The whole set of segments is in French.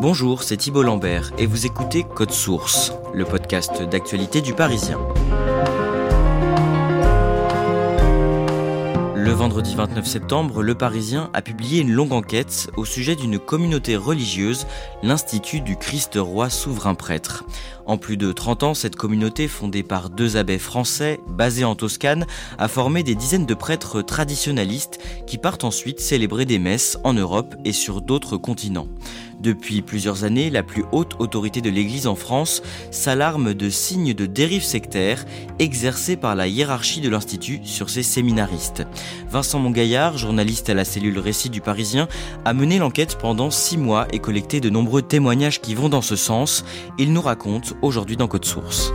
Bonjour, c'est Thibault Lambert et vous écoutez Code Source, le podcast d'actualité du Parisien. Le vendredi 29 septembre, Le Parisien a publié une longue enquête au sujet d'une communauté religieuse, l'Institut du Christ Roi Souverain Prêtre. En plus de 30 ans, cette communauté, fondée par deux abbés français, basés en Toscane, a formé des dizaines de prêtres traditionnalistes qui partent ensuite célébrer des messes en Europe et sur d'autres continents. Depuis plusieurs années, la plus haute autorité de l'Église en France s'alarme de signes de dérive sectaire exercés par la hiérarchie de l'Institut sur ses séminaristes. Vincent Mongaillard, journaliste à la cellule Récit du Parisien, a mené l'enquête pendant six mois et collecté de nombreux témoignages qui vont dans ce sens. Il nous raconte aujourd'hui dans Code Source.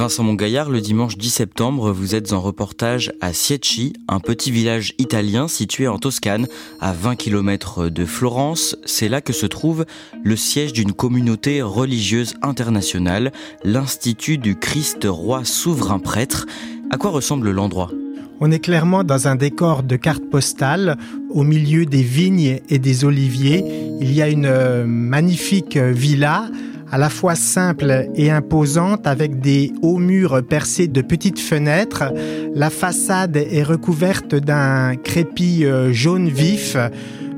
Vincent Mongaillard, le dimanche 10 septembre, vous êtes en reportage à Siecci, un petit village italien situé en Toscane, à 20 km de Florence. C'est là que se trouve le siège d'une communauté religieuse internationale, l'Institut du Christ Roi Souverain Prêtre. À quoi ressemble l'endroit? On est clairement dans un décor de carte postale. Au milieu des vignes et des oliviers, il y a une euh, magnifique villa à la fois simple et imposante avec des hauts murs percés de petites fenêtres. La façade est recouverte d'un crépi euh, jaune vif,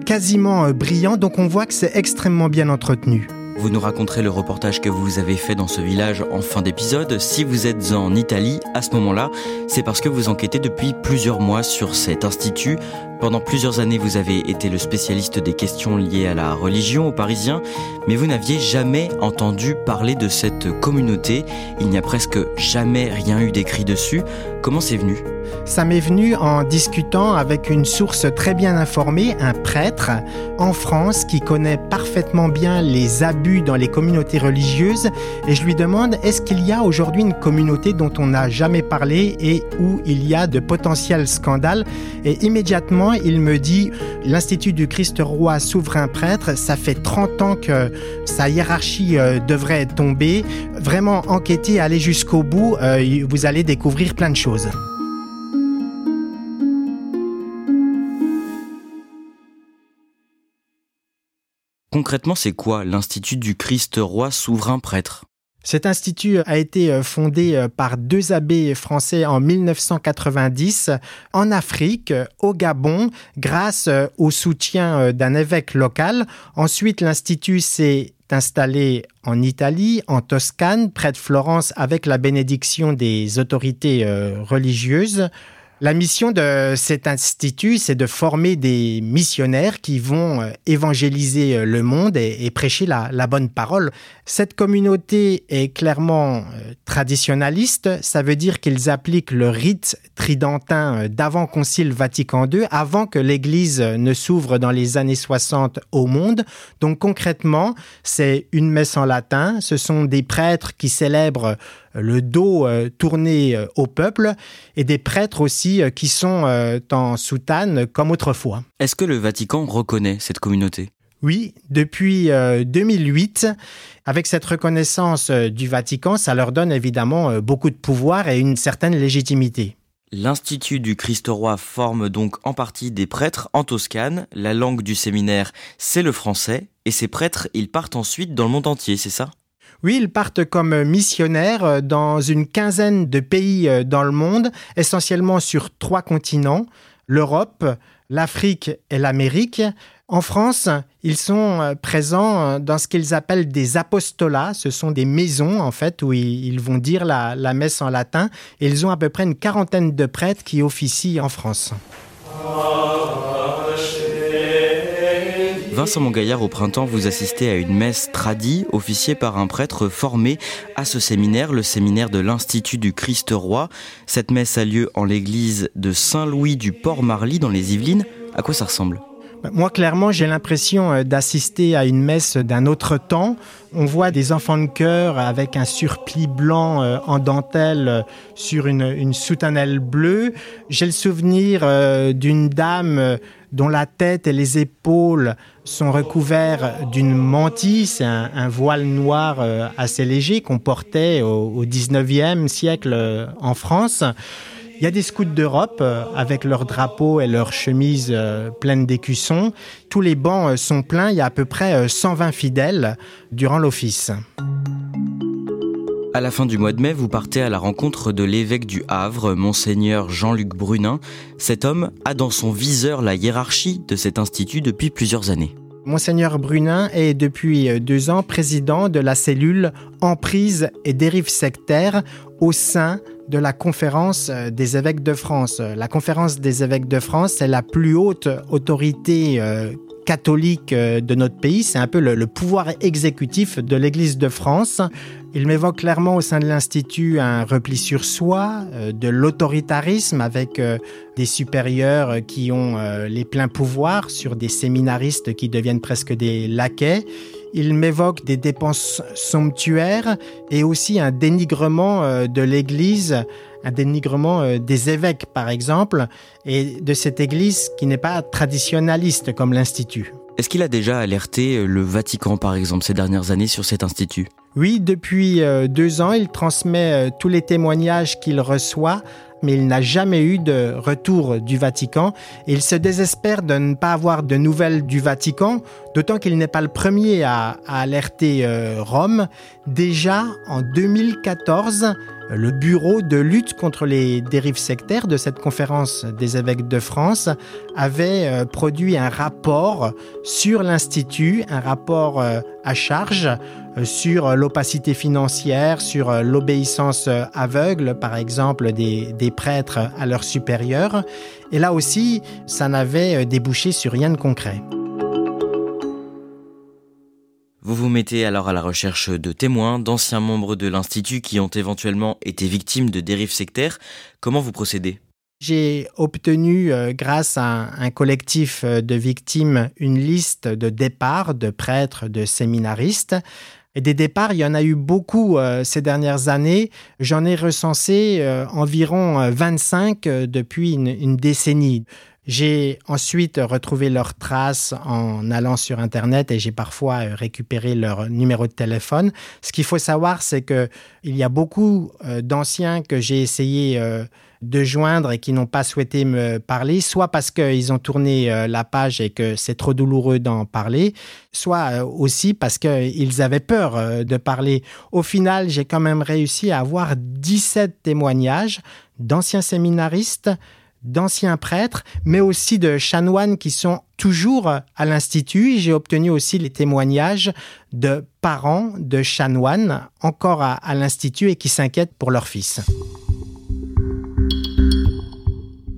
quasiment euh, brillant, donc on voit que c'est extrêmement bien entretenu. Vous nous raconterez le reportage que vous avez fait dans ce village en fin d'épisode. Si vous êtes en Italie, à ce moment-là, c'est parce que vous enquêtez depuis plusieurs mois sur cet institut. Pendant plusieurs années, vous avez été le spécialiste des questions liées à la religion aux Parisiens, mais vous n'aviez jamais entendu parler de cette communauté. Il n'y a presque jamais rien eu d'écrit dessus. Comment c'est venu? Ça m'est venu en discutant avec une source très bien informée, un prêtre en France qui connaît parfaitement bien les abus dans les communautés religieuses et je lui demande est-ce qu'il y a aujourd'hui une communauté dont on n'a jamais parlé et où il y a de potentiels scandales? Et immédiatement il me dit l'Institut du Christ roi souverain prêtre, ça fait 30 ans que sa hiérarchie euh, devrait tomber, vraiment enquêter, aller jusqu'au bout, euh, vous allez découvrir plein de choses. Concrètement, c'est quoi l'Institut du Christ Roi Souverain Prêtre? Cet institut a été euh, fondé euh, par deux abbés français en 1990 en Afrique, au Gabon, grâce euh, au soutien d'un évêque local. Ensuite, l'institut s'est installé en Italie, en Toscane, près de Florence, avec la bénédiction des autorités religieuses. La mission de cet institut, c'est de former des missionnaires qui vont euh, évangéliser euh, le monde et, prêcher la, bonne parole. Cette communauté est clairement euh, traditionnaliste. Ça veut dire qu'ils appliquent le rite tridentin d'avant Concile Vatican II, avant que l'Église ne s'ouvre dans les années 60 au monde. Donc concrètement, c'est une messe en latin. Ce sont des prêtres qui célèbrent le dos euh, tourné euh, au peuple, et des prêtres aussi euh, qui sont en soutane comme autrefois. Est-ce que le Vatican reconnaît cette communauté? Oui, depuis 2008, avec cette reconnaissance du Vatican, ça leur donne évidemment beaucoup de pouvoir et une certaine légitimité. L'Institut du Christ-Roi forme donc en partie des prêtres en Toscane. La langue du séminaire, c'est le français. Et ces prêtres, ils partent ensuite dans le monde entier, c'est ça? Oui, ils partent comme missionnaires dans une quinzaine de pays dans le monde, essentiellement sur trois continents, l'Europe, l'Afrique et l'Amérique. En France, ils sont euh, présents euh, dans ce qu'ils appellent des apostolats. Ce sont des maisons, en fait, où ils vont dire la, messe en latin. Et ils ont à peu près une quarantaine de prêtres qui officient en France. Vincent Mongaillard, au printemps, vous assistez à une messe tradie, officiée par un prêtre formé à ce séminaire, le séminaire de l'Institut du Christ-Roi. Cette messe a lieu en l'église de Saint-Louis du Port-Marly, dans les Yvelines. À quoi ça ressemble? Moi, clairement, j'ai l'impression euh, d'assister à une messe d'un autre temps. On voit des enfants de chœur avec un surplis blanc euh, en dentelle euh, sur une, une soutanelle bleue. J'ai le souvenir d'une dame dont la tête et les épaules sont recouverts d'une mantille, c'est un, voile noir assez léger qu'on portait au, au 19e siècle en France. Il y a des scouts d'Europe euh, avec leurs drapeaux et leurs chemises euh, pleines d'écussons. Tous les bancs euh, sont pleins. Il y a à peu près 120 fidèles durant l'office. À la fin du mois de mai, vous partez à la rencontre de l'évêque du Havre, monseigneur Jean-Luc Brunin. Cet homme a dans son viseur la hiérarchie de cet institut depuis plusieurs années. Monseigneur Brunin est depuis deux ans président de la cellule Emprise et dérive sectaire au sein de la conférence euh, des évêques de France. La conférence des évêques de France, c'est la plus haute autorité euh, catholique euh, de notre pays. C'est un peu le, pouvoir exécutif de l'Église de France. Il m'évoque clairement au sein de l'Institut un repli sur soi, de l'autoritarisme avec des supérieurs qui ont les pleins pouvoirs sur des séminaristes qui deviennent presque des laquais. Il m'évoque des dépenses somptuaires et aussi un dénigrement euh, de l'Église, un dénigrement euh, des évêques par exemple, et de cette Église qui n'est pas traditionnaliste comme l'Institut. Est-ce qu'il a déjà alerté euh, le Vatican par exemple ces dernières années sur cet institut? Oui, depuis deux ans, il transmet tous les témoignages qu'il reçoit mais il n'a jamais eu de retour du Vatican il se désespère de ne pas avoir de nouvelles du Vatican, d'autant qu'il n'est pas le premier à, alerter euh, Rome. Déjà en 2014, le bureau de lutte contre les dérives sectaires de cette conférence des évêques de France avait euh, produit un rapport sur l'Institut, un rapport euh, à charge euh, sur l'opacité financière, sur l'obéissance aveugle, par exemple, des, des, prêtres à leurs supérieurs. Et là aussi, ça n'avait débouché sur rien de concret. Vous vous mettez alors à la recherche de témoins, d'anciens membres de l'Institut qui ont éventuellement été victimes de dérives sectaires. Comment vous procédez? J'ai obtenu, euh, grâce à un collectif euh, de victimes, une liste de départs de prêtres, de séminaristes. Et des départs, il y en a eu beaucoup euh, ces dernières années. J'en ai recensé environ 25 depuis une décennie. J'ai ensuite retrouvé leurs traces en allant sur Internet et j'ai parfois euh, récupéré leur numéro de téléphone. Ce qu'il faut savoir, c'est que il y a beaucoup euh, d'anciens que j'ai essayé euh, de joindre et qui n'ont pas souhaité me parler, soit parce qu'ils ont tourné la page et que c'est trop douloureux d'en parler, soit aussi parce qu'ils avaient peur de parler. Au final, j'ai quand même réussi à avoir 17 témoignages d'anciens séminaristes, d'anciens prêtres, mais aussi de chanoines qui sont toujours à l'Institut. J'ai obtenu aussi les témoignages de parents de chanoines encore à, l'Institut et qui s'inquiètent pour leur fils.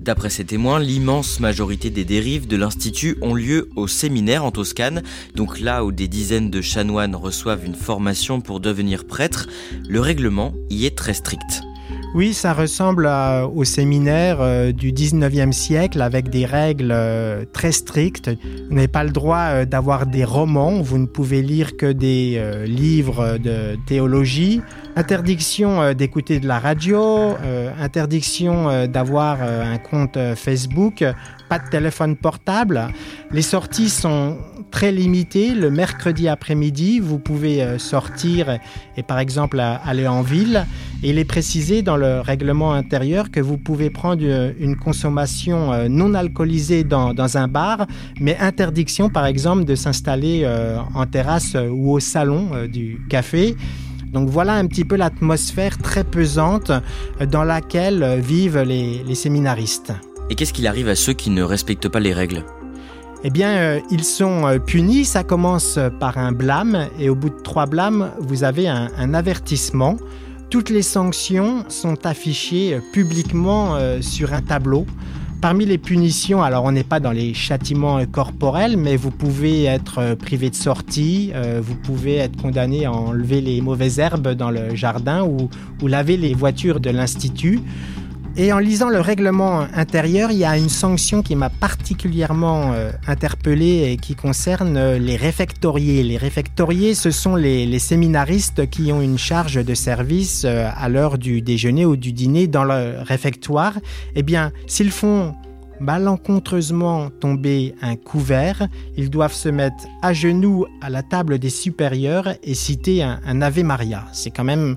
D'après ces témoins, l'immense majorité des dérives de l'Institut ont lieu au séminaire en Toscane, donc là où des dizaines de chanoines reçoivent une formation pour devenir prêtres, le règlement y est très strict. Oui, ça ressemble au séminaire euh, du 19e siècle avec des règles euh, très strictes. Vous n'avez pas le droit euh, d'avoir des romans, vous ne pouvez lire que des livres de théologie. Interdiction d'écouter de la radio, interdiction d'avoir un compte Facebook. Pas de téléphone portable. Les sorties sont très limitées. Le mercredi après-midi, vous pouvez euh, sortir et par exemple aller en ville. Il est précisé dans le règlement intérieur que vous pouvez prendre euh, une consommation euh, non alcoolisée dans, un bar, mais interdiction par exemple de s'installer en terrasse ou au salon du café. Donc voilà un petit peu l'atmosphère très pesante dans laquelle vivent les séminaristes. Et qu'est-ce qu'il arrive à ceux qui ne respectent pas les règles? Eh bien, euh, ils sont euh, punis. Ça commence par un blâme et au bout de trois blâmes, vous avez un, avertissement. Toutes les sanctions sont affichées euh, publiquement sur un tableau. Parmi les punitions, alors on n'est pas dans les châtiments corporels, mais vous pouvez être privé de sortie, vous pouvez être condamné à enlever les mauvaises herbes dans le jardin ou laver les voitures de l'institut. Et en lisant le règlement intérieur, il y a une sanction qui m'a particulièrement euh, interpellé et qui concerne euh, les réfectoriés. Les réfectoriés, ce sont les, séminaristes qui ont une charge de service euh, à l'heure du déjeuner ou du dîner dans le réfectoire. Eh bien, s'ils font malencontreusement tomber un couvert, ils doivent se mettre à genoux à la table des supérieurs et citer un Ave Maria. C'est quand même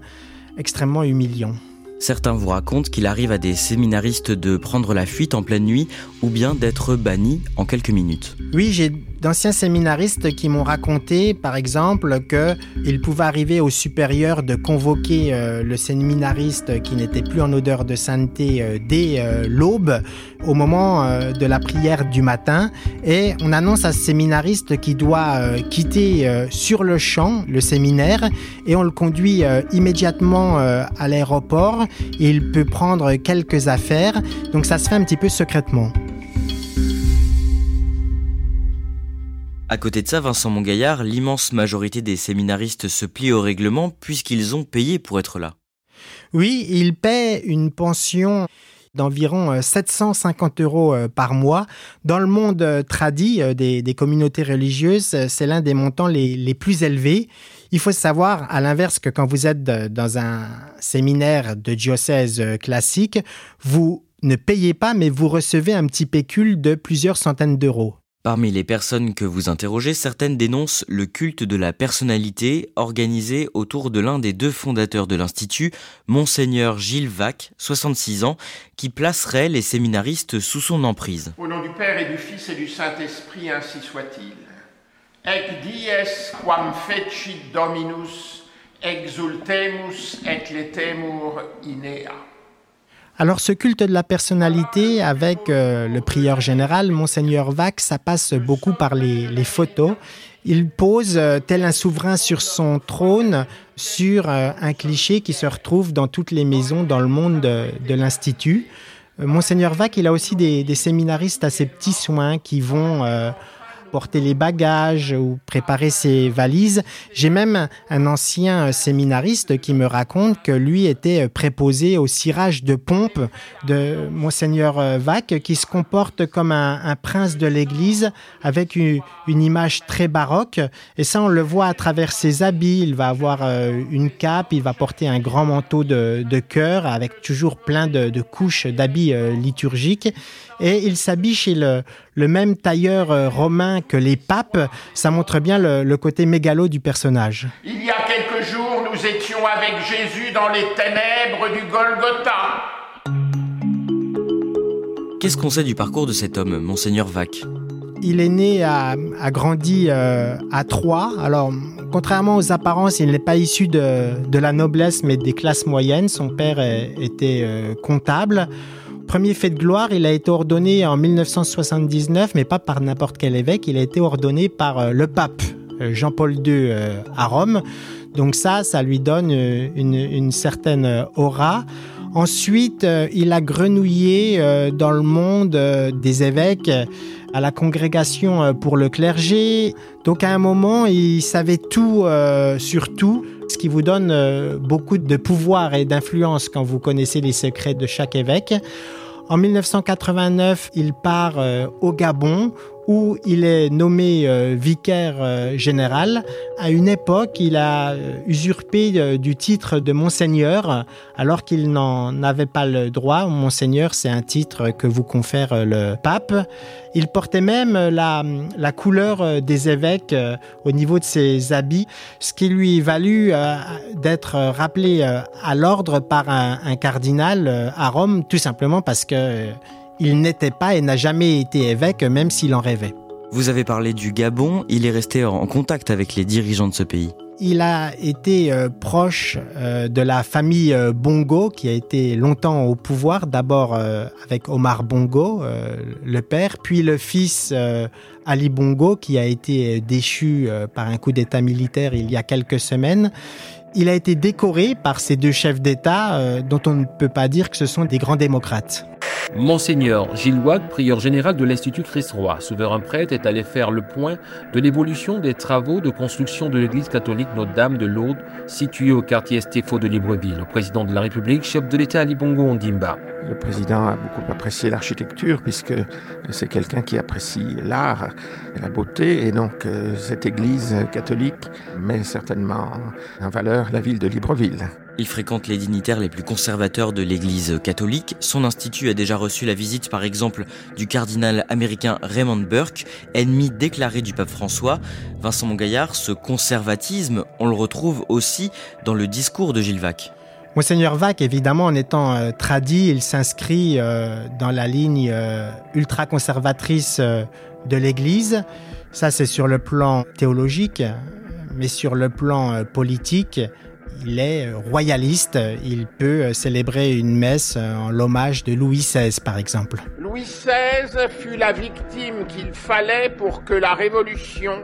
extrêmement humiliant. Certains vous racontent qu'il arrive à des séminaristes de prendre la fuite en pleine nuit ou bien d'être bannis en quelques minutes. Oui, j'ai d'anciens séminaristes qui m'ont raconté, par exemple, qu'il pouvait arriver au supérieur de convoquer euh, le séminariste qui n'était plus en odeur de sainteté euh, dès euh, l'aube, au moment de la prière du matin, et on annonce à ce séminariste qu'il doit quitter sur le champ le séminaire, et on le conduit immédiatement à l'aéroport. Il peut prendre quelques affaires, donc ça se fait un petit peu secrètement. À côté de ça, Vincent Mongaillard, l'immense majorité des séminaristes se plient au règlement puisqu'ils ont payé pour être là. Oui, ils paient une pension d'environ 750 euh, euros euh, par mois. Dans le monde euh, tradit des, communautés religieuses, c'est l'un des montants les, les, plus élevés. Il faut savoir, à l'inverse, que quand vous êtes dans un séminaire de diocèse classique, vous ne payez pas, mais vous recevez un petit pécule de plusieurs centaines d'euros. Parmi les personnes que vous interrogez, certaines dénoncent le culte de la personnalité organisé autour de l'un des deux fondateurs de l'Institut, Monseigneur Gilles Vac, 66 ans, qui placerait les séminaristes sous son emprise. Au nom du Père et du Fils et du Saint-Esprit, ainsi soit-il. Ec dies quam fecit Dominus, exultemus et letemur inea. Alors ce culte de la personnalité avec euh, le prieur général, monseigneur Vac, ça passe beaucoup par les, photos. Il pose euh, tel un souverain sur son trône sur euh, un cliché qui se retrouve dans toutes les maisons dans le monde de, l'Institut. Monseigneur Vac, il a aussi des, des, séminaristes à ses petits soins qui vont porter les bagages ou préparer ses valises. J'ai même un ancien séminariste qui me raconte que lui était préposé au cirage de pompe de monseigneur Vac, qui se comporte comme un, prince de l'Église avec une, image très baroque. Et ça, on le voit à travers ses habits. Il va avoir euh, une cape, il va porter un grand manteau de, de cœur avec toujours plein de, couches d'habits euh, liturgiques. Et il s'habille chez le, le même tailleur euh, romain que les papes. Ça montre bien le, côté mégalo du personnage. Il y a quelques jours, nous étions avec Jésus dans les ténèbres du Golgotha. Qu'est-ce qu'on sait du parcours de cet homme, Monseigneur Vac? Il est né, a, grandi euh, à Troyes. Alors, contrairement aux apparences, il n'est pas issu de, de, la noblesse, mais des classes moyennes. Son père était euh, comptable. Premier fait de gloire, il a été ordonné en 1979, mais pas par n'importe quel évêque, il a été ordonné par euh, le pape euh, Jean-Paul II euh, à Rome. Donc ça, ça lui donne une, certaine aura. Ensuite, il a grenouillé dans le monde des évêques à la congrégation pour le clergé. Donc à un moment, il savait tout sur tout, ce qui vous donne beaucoup de pouvoir et d'influence quand vous connaissez les secrets de chaque évêque. En 1989, il part euh, au Gabon où il est nommé euh, vicaire euh, général. À une époque, il a euh, usurpé du titre de monseigneur alors qu'il n'en avait pas le droit. Monseigneur, c'est un titre que vous confère le pape. Il portait même la, couleur des évêques au niveau de ses habits, ce qui lui valut d'être rappelé à l'ordre par un, cardinal à Rome, tout simplement parce que il n'était pas et n'a jamais été évêque, même s'il en rêvait. Vous avez parlé du Gabon, il est resté en contact avec les dirigeants de ce pays. Il a été euh, proche euh, de la famille euh, Bongo, qui a été longtemps au pouvoir, d'abord avec Omar Bongo, le père, puis le fils Ali Bongo, qui a été déchu par un coup d'État militaire il y a quelques semaines. Il a été décoré par ces deux chefs d'État, dont on ne peut pas dire que ce sont des grands démocrates. Monseigneur Gilles prieur général de l'Institut Christ-Roi, souverain prêtre, est allé faire le point de l'évolution des travaux de construction de l'église catholique Notre-Dame de Lourdes, située au quartier Estéfo de Libreville. Le président de la République, chef de l'État Ali Bongo Ondimba. Le président a beaucoup apprécié l'architecture puisque c'est quelqu'un qui apprécie l'art et la beauté et donc euh, cette église catholique met certainement en valeur la ville de Libreville. Il fréquente les dignitaires les plus conservateurs de l'Église catholique. Son institut a déjà reçu la visite, par exemple, du cardinal américain Raymond Burke, ennemi déclaré du pape François. Vincent Mongaillard, ce conservatisme, on le retrouve aussi dans le discours de Gilles Vac. Monseigneur Vac, évidemment, en étant euh, tradit, il s'inscrit euh, dans la ligne euh, ultra-conservatrice de l'Église. Ça, c'est sur le plan théologique, mais sur le plan politique, il est royaliste, il peut célébrer une messe en l'hommage de Louis XVI par exemple. Louis XVI fut la victime qu'il fallait pour que la Révolution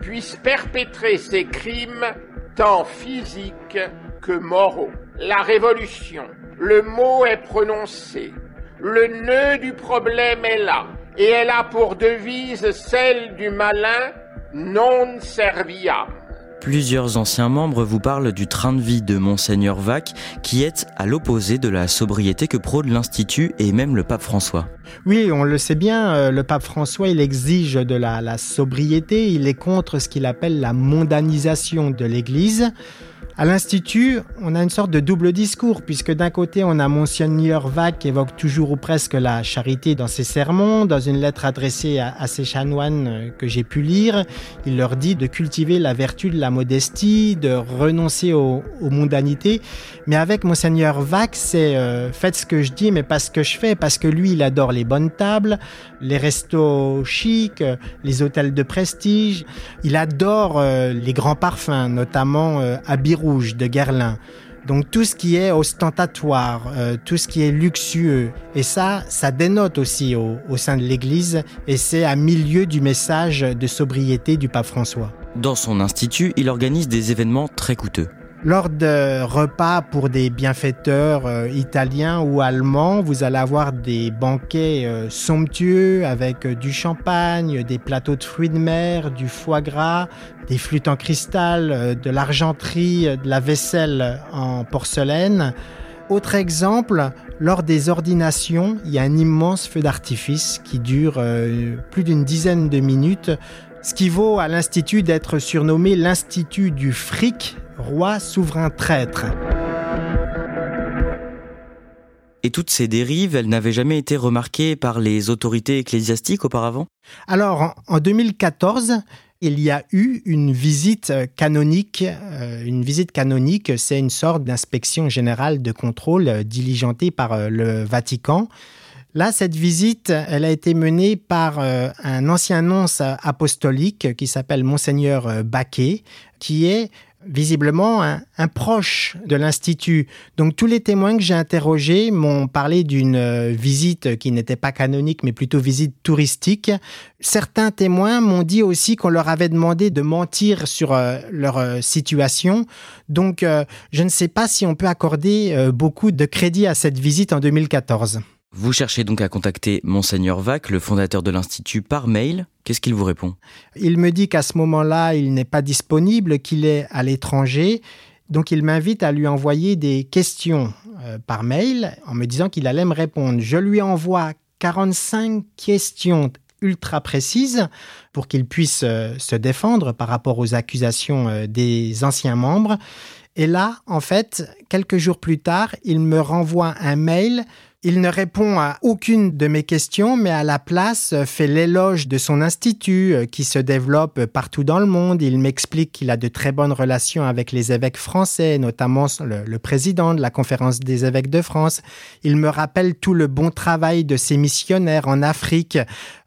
puisse perpétrer ses crimes tant physiques que moraux. La Révolution, le mot est prononcé, le nœud du problème est là, et elle a pour devise celle du malin non serviam. Plusieurs anciens membres vous parlent du train de vie de Monseigneur Vac, qui est à l'opposé de la sobriété que prône l'Institut et même le pape François. Oui, on le sait bien, euh, le pape François, il exige de la, la sobriété, il est contre ce qu'il appelle la mondanisation de l'Église. À l'Institut, on a une sorte de double discours, puisque d'un côté, on a Monseigneur Vac qui évoque toujours ou presque la charité dans ses sermons. Dans une lettre adressée à, ses chanoines euh, que j'ai pu lire, il leur dit de cultiver la vertu de la modestie, de renoncer aux, mondanités. Mais avec Monseigneur Vac, c'est euh, faites ce que je dis, mais pas ce que je fais, parce que lui, il adore les bonnes tables, les restos chics, les hôtels de prestige. Il adore euh, les grands parfums, notamment à de Guerlain. Donc tout ce qui est ostentatoire, euh, tout ce qui est luxueux, et ça, ça dénote aussi au, au sein de l'Église, et c'est à milieu du message de sobriété du pape François. Dans son institut, il organise des événements très coûteux. Lors de repas pour des bienfaiteurs euh, italiens ou allemands, vous allez avoir des banquets euh, somptueux avec euh, du champagne, des plateaux de fruits de mer, du foie gras, des flûtes en cristal, de l'argenterie, de la vaisselle en porcelaine. Autre exemple, lors des ordinations, il y a un immense feu d'artifice qui dure plus d'une dizaine de minutes, ce qui vaut à l'Institut d'être surnommé l'Institut du fric roi souverain traître. Et toutes ces dérives, elles n'avaient jamais été remarquées par les autorités ecclésiastiques auparavant? Alors, en 2014, il y a eu une visite canonique. Euh, une visite canonique, c'est une sorte d'inspection générale de contrôle diligentée par euh, le Vatican. Là, cette visite, elle a été menée par euh, un ancien nonce apostolique qui s'appelle Monseigneur Baquet, qui est visiblement un, proche de l'Institut. Donc tous les témoins que j'ai interrogés m'ont parlé d'une euh, visite qui n'était pas canonique, mais plutôt visite touristique. Certains témoins m'ont dit aussi qu'on leur avait demandé de mentir sur euh, leur euh, situation. Donc je ne sais pas si on peut accorder beaucoup de crédit à cette visite en 2014. Vous cherchez donc à contacter Monseigneur Vac, le fondateur de l'Institut, par mail. Qu'est-ce qu'il vous répond? Il me dit qu'à ce moment-là, il n'est pas disponible, qu'il est à l'étranger. Donc il m'invite à lui envoyer des questions euh, par mail en me disant qu'il allait me répondre. Je lui envoie 45 questions ultra précises pour qu'il puisse euh, se défendre par rapport aux accusations euh, des anciens membres. Et là, en fait, quelques jours plus tard, il me renvoie un mail il ne répond à aucune de mes questions, mais à la place euh, fait l'éloge de son institut euh, qui se développe partout dans le monde. Il m'explique qu'il a de très bonnes relations avec les évêques français, notamment le, président de la conférence des évêques de France. Il me rappelle tout le bon travail de ses missionnaires en Afrique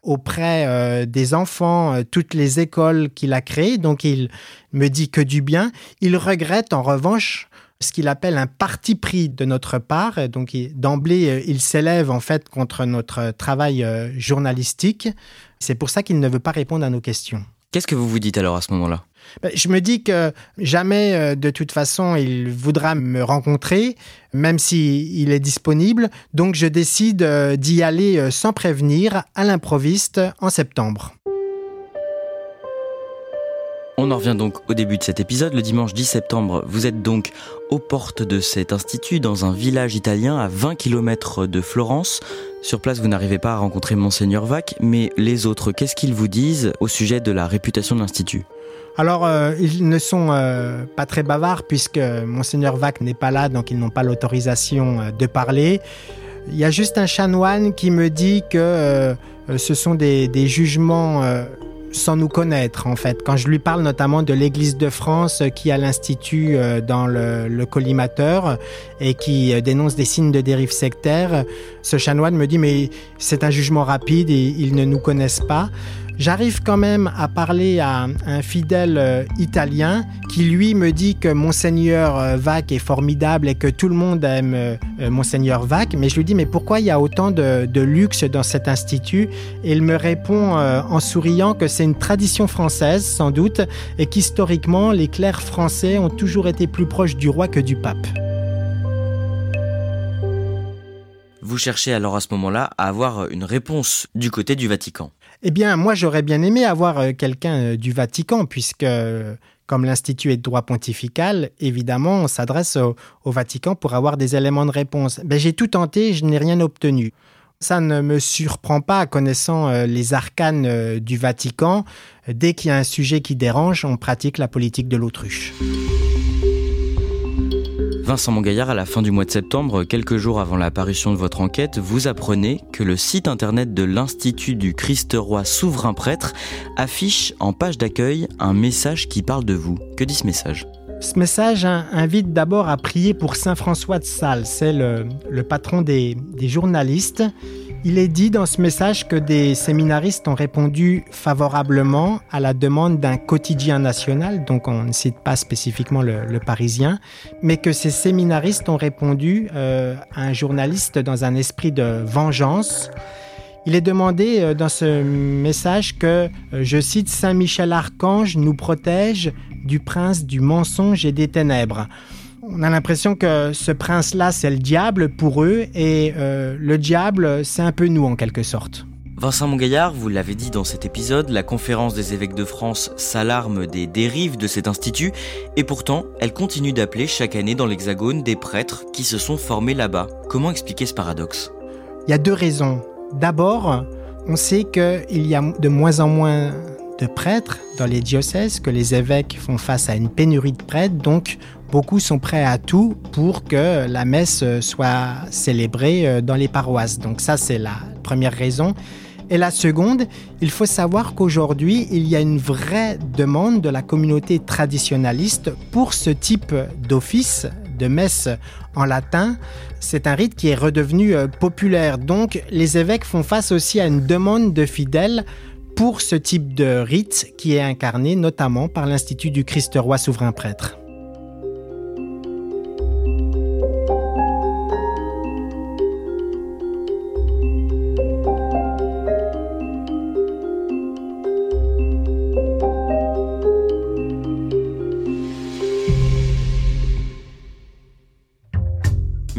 auprès euh, des enfants, toutes les écoles qu'il a créées. Donc il me dit que du bien. Il regrette en revanche ce qu'il appelle un parti pris de notre part. Donc d'emblée, euh, il s'élève en fait contre notre travail euh, journalistique. C'est pour ça qu'il ne veut pas répondre à nos questions. Qu'est-ce que vous vous dites alors à ce moment-là? Ben, je me dis que jamais, euh, de toute façon, il voudra me rencontrer, même s'il est disponible. Donc, je décide d'y aller sans prévenir, à l'improviste, en septembre. On en revient donc au début de cet épisode. Le dimanche 10 septembre, vous êtes donc aux portes de cet institut dans un village italien à 20 km de Florence. Sur place, vous n'arrivez pas à rencontrer Monseigneur Vac, mais les autres, qu'est-ce qu'ils vous disent au sujet de la réputation de l'Institut? Alors, euh, ils ne sont euh, pas très bavards puisque Monseigneur Vac n'est pas là, donc ils n'ont pas l'autorisation euh, de parler. Il y a juste un chanoine qui me dit que ce sont des, des jugements sans nous connaître en fait. Quand je lui parle notamment de l'Église de France qui a l'Institut euh, dans le, collimateur et qui euh, dénonce des signes de dérive sectaire, ce chanoine me dit mais c'est un jugement rapide et ils ne nous connaissent pas. J'arrive quand même à parler à un fidèle euh, italien qui lui me dit que monseigneur euh, Vac est formidable et que tout le monde aime euh, monseigneur Vac, mais je lui dis mais pourquoi il y a autant de, luxe dans cet institut? Et il me répond en souriant que c'est une tradition française sans doute et qu'historiquement les clercs français ont toujours été plus proches du roi que du pape. Vous cherchez alors à ce moment-là à avoir une réponse du côté du Vatican. Eh bien, moi, j'aurais bien aimé avoir euh, quelqu'un euh, du Vatican, puisque comme l'Institut est de droit pontifical, évidemment, on s'adresse au, Vatican pour avoir des éléments de réponse. Ben, j'ai tout tenté, je n'ai rien obtenu. Ça ne me surprend pas, connaissant euh, les arcanes du Vatican. Dès qu'il y a un sujet qui dérange, on pratique la politique de l'autruche. Vincent Mongaillard, à la fin du mois de septembre, quelques jours avant l'apparition de votre enquête, vous apprenez que le site internet de l'Institut du Christ-Roi Souverain Prêtre affiche en page d'accueil un message qui parle de vous. Que dit ce message? Ce message invite d'abord à prier pour Saint François de Sales, c'est le, patron des journalistes. Il est dit dans ce message que des séminaristes ont répondu favorablement à la demande d'un quotidien national, donc on ne cite pas spécifiquement le, Parisien, mais que ces séminaristes ont répondu euh, à un journaliste dans un esprit de vengeance. Il est demandé euh, dans ce message que, euh, je cite, Saint Michel Archange nous protège du prince du mensonge et des ténèbres on a l'impression que ce prince-là, c'est le diable pour eux, et euh, le diable, c'est un peu nous en quelque sorte. Vincent Mongaillard, vous l'avez dit dans cet épisode, la conférence des évêques de France s'alarme des dérives de cet institut, et pourtant, elle continue d'appeler chaque année dans l'Hexagone des prêtres qui se sont formés là-bas. Comment expliquer ce paradoxe? Il y a deux raisons. D'abord, on sait qu'il y a de moins en moins de prêtres dans les diocèses, que les évêques font face à une pénurie de prêtres, donc beaucoup sont prêts à tout pour que la messe soit célébrée euh, dans les paroisses. Donc ça, c'est la première raison. Et la seconde, il faut savoir qu'aujourd'hui, il y a une vraie demande de la communauté traditionnaliste pour ce type d'office de messe en latin. C'est un rite qui est redevenu euh, populaire. Donc les évêques font face aussi à une demande de fidèles pour ce type de rite qui est incarné notamment par l'Institut du Christ-Roi souverain prêtre.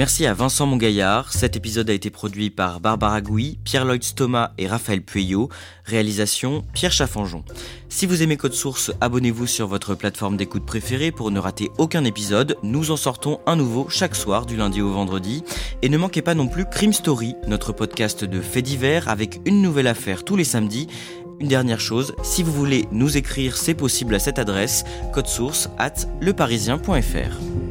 Merci à Vincent Mongaillard. Cet épisode a été produit par Barbara Gouy, Pierre-Lloyd Stoma et Raphaël Pueyo. Réalisation Pierre Chaffanjon. Si vous aimez Code Source, abonnez-vous sur votre plateforme d'écoute préférée pour ne rater aucun épisode. Nous en sortons un nouveau chaque soir du lundi au vendredi. Et ne manquez pas non plus Crime Story, notre podcast de faits divers avec une nouvelle affaire tous les samedis. Une dernière chose, si vous voulez nous écrire, c'est possible à cette adresse, code source at leparisien.fr.